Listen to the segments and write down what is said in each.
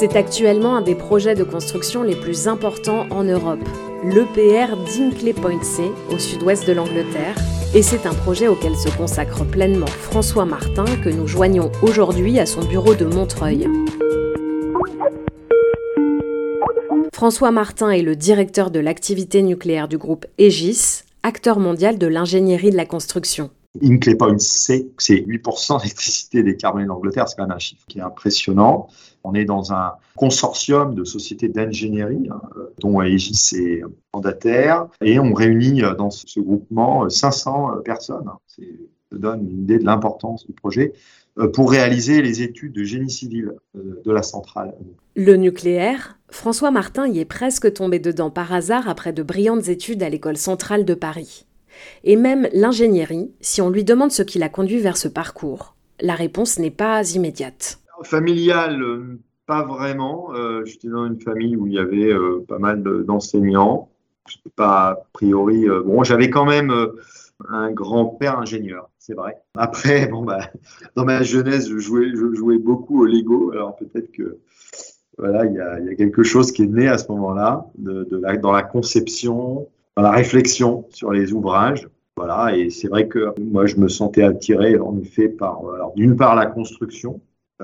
C'est actuellement un des projets de construction les plus importants en Europe, l'EPR d'Inkley Point C, au sud-ouest de l'Angleterre, et c'est un projet auquel se consacre pleinement François Martin que nous joignons aujourd'hui à son bureau de Montreuil. François Martin est le directeur de l'activité nucléaire du groupe Aegis, acteur mondial de l'ingénierie de la construction. Inclay Point C, c'est 8% d'électricité décarbonée d'Angleterre, c'est quand même un chiffre qui est impressionnant. On est dans un consortium de sociétés d'ingénierie, hein, dont Aegis est mandataire, et on réunit euh, dans ce groupement 500 euh, personnes. Ça donne une idée de l'importance du projet euh, pour réaliser les études de génie civil de la centrale. Le nucléaire, François Martin y est presque tombé dedans par hasard après de brillantes études à l'école centrale de Paris et même l'ingénierie si on lui demande ce qui l'a conduit vers ce parcours. La réponse n'est pas immédiate. Familiale, euh, pas vraiment. Euh, j'étais dans une famille où il y avait euh, pas mal d'enseignants. pas a priori. bon, j'avais quand même un grand-père ingénieur, c'est vrai. Après, bon, bah, dans ma jeunesse, je jouais, je jouais beaucoup au Lego. Alors peut-être que voilà, il y, a, quelque chose qui est né à ce moment-là, de, de la, dans la conception, dans la réflexion sur les ouvrages. Voilà, et c'est vrai que moi, je me sentais attiré, en effet, par, d'une part, la construction,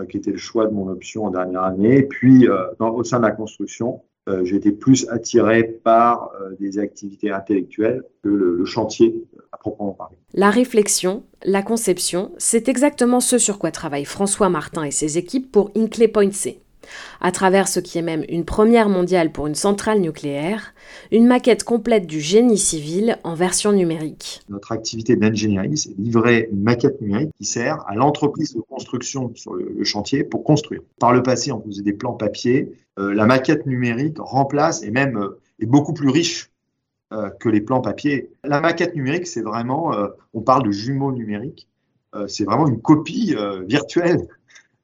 qui était le choix de mon option en dernière année, puis, euh, au sein de la construction, euh, j'étais plus attiré par des activités intellectuelles que le, le chantier à proprement parler. La réflexion, la conception, c'est exactement ce sur quoi travaillent François Martin et ses équipes pour Inclay Point C à travers ce qui est même une première mondiale pour une centrale nucléaire, une maquette complète du génie civil en version numérique. Notre activité d'ingénierie, c'est livrer une maquette numérique qui sert à l'entreprise de construction sur le, chantier pour construire. Par le passé, on faisait des plans papier. Euh, la maquette numérique remplace et même euh, est beaucoup plus riche euh, que les plans papier. La maquette numérique, c'est vraiment, on parle de jumeaux numériques, c'est vraiment une copie virtuelle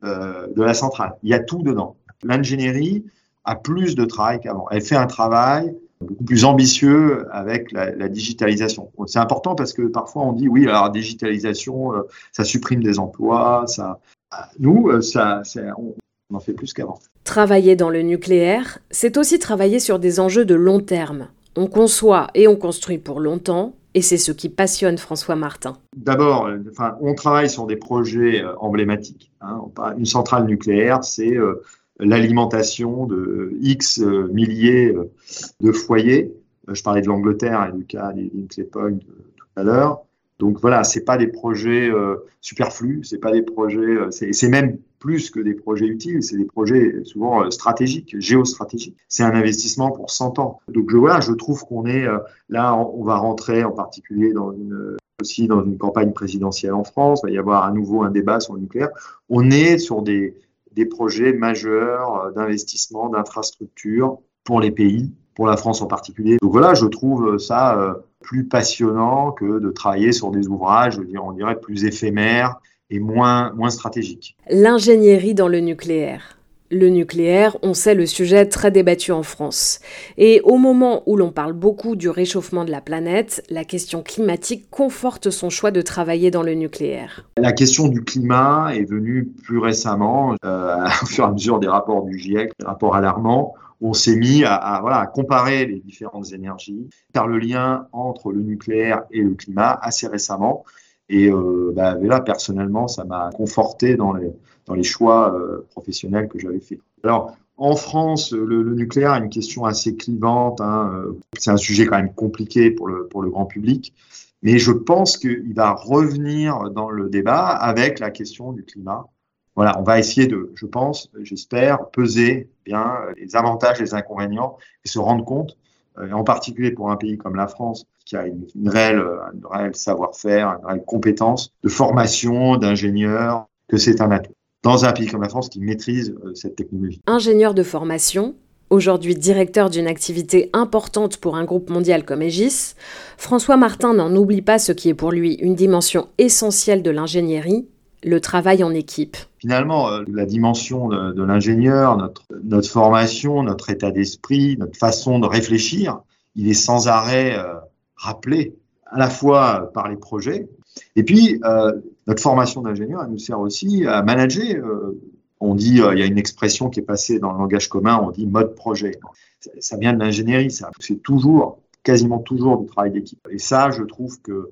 euh, de la centrale. Il y a tout dedans. L'ingénierie a plus de travail qu'avant. Elle fait un travail beaucoup plus ambitieux avec la, digitalisation. C'est important parce que parfois on dit oui, alors digitalisation, euh, ça supprime des emplois, ça. Nous, euh, ça, on, on en fait plus qu'avant. Travailler dans le nucléaire, c'est aussi travailler sur des enjeux de long terme. On conçoit et on construit pour longtemps, et c'est ce qui passionne François Martin. D'abord, enfin, on travaille sur des projets euh, emblématiques. Hein. Une centrale nucléaire, c'est euh, l'alimentation de X euh, milliers de foyers. Je parlais de l'Angleterre et du cas des Point tout à l'heure. Donc voilà, c'est pas des projets euh, superflus, c'est pas des projets, euh, c'est même plus que des projets utiles, c'est des projets souvent euh, stratégiques, géostratégiques. C'est un investissement pour 100 ans. Donc je, voilà, je trouve qu'on est là, on va rentrer en particulier une, aussi dans une campagne présidentielle en France. Il va y avoir à nouveau un débat sur le nucléaire. On est sur des, projets majeurs d'investissement, d'infrastructures pour les pays, pour la France en particulier. Donc voilà, je trouve ça plus passionnant que de travailler sur des ouvrages, on dirait, plus éphémères et moins, moins stratégiques. L'ingénierie dans le nucléaire. Le nucléaire, on sait le sujet très débattu en France. Et au moment où l'on parle beaucoup du réchauffement de la planète, la question climatique conforte son choix de travailler dans le nucléaire. La question du climat est venue plus récemment, euh, au fur et à mesure des rapports du GIEC, des rapports alarmants on s'est mis à, voilà, à comparer les différentes énergies, faire le lien entre le nucléaire et le climat assez récemment. Et euh, bah, là, personnellement, ça m'a conforté dans les, dans les choix euh, professionnels que j'avais faits. Alors, en France, le, nucléaire est une question assez clivante. Hein, euh, c'est un sujet quand même compliqué pour le, pour le grand public. Mais je pense qu'il va revenir dans le débat avec la question du climat voilà, on va essayer de, je pense, j'espère, peser bien les avantages les inconvénients et se rendre compte, en particulier pour un pays comme la France, qui a une, réelle, une réelle savoir-faire, une réelle compétence de formation, d'ingénieurs, que c'est un atout. Dans un pays comme la France qui maîtrise euh, cette technologie. Ingénieur de formation, Aujourd'hui directeur d'une activité importante pour un groupe mondial comme Aegis, François Martin n'en oublie pas ce qui est pour lui une dimension essentielle de l'ingénierie, le travail en équipe Finalement, euh, la dimension de, l'ingénieur, notre, formation, notre état d'esprit, notre façon de réfléchir, il est sans arrêt euh, rappelé à la fois par les projets, et puis euh, notre formation d'ingénieur, elle nous sert aussi à manager On dit, euh, il y a une expression qui est passée dans le langage commun, on dit mode projet. Ça vient de l'ingénierie. C'est toujours, quasiment toujours du travail d'équipe. Et ça, je trouve que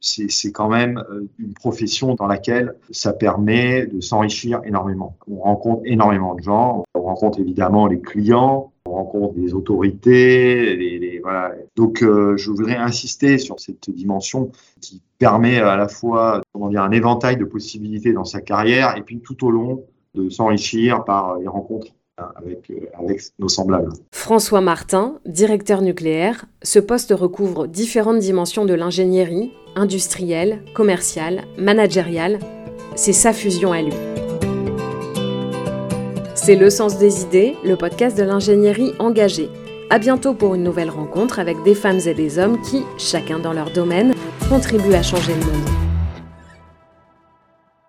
c'est quand même euh, une profession dans laquelle ça permet de s'enrichir énormément. On rencontre énormément de gens, on rencontre évidemment les clients, on rencontre des autorités, les, voilà. Donc, euh, je voudrais insister sur cette dimension qui permet à la fois, comment dire, un éventail de possibilités dans sa carrière et puis tout au long de s'enrichir par les rencontres avec, euh, nos semblables. François Martin, directeur nucléaire, ce poste recouvre différentes dimensions de l'ingénierie, industrielle, commerciale, managériale. C'est sa fusion à lui. C'est Le Sens des idées, le podcast de l'ingénierie engagée. À bientôt pour une nouvelle rencontre avec des femmes et des hommes qui, chacun dans leur domaine, contribuent à changer le monde.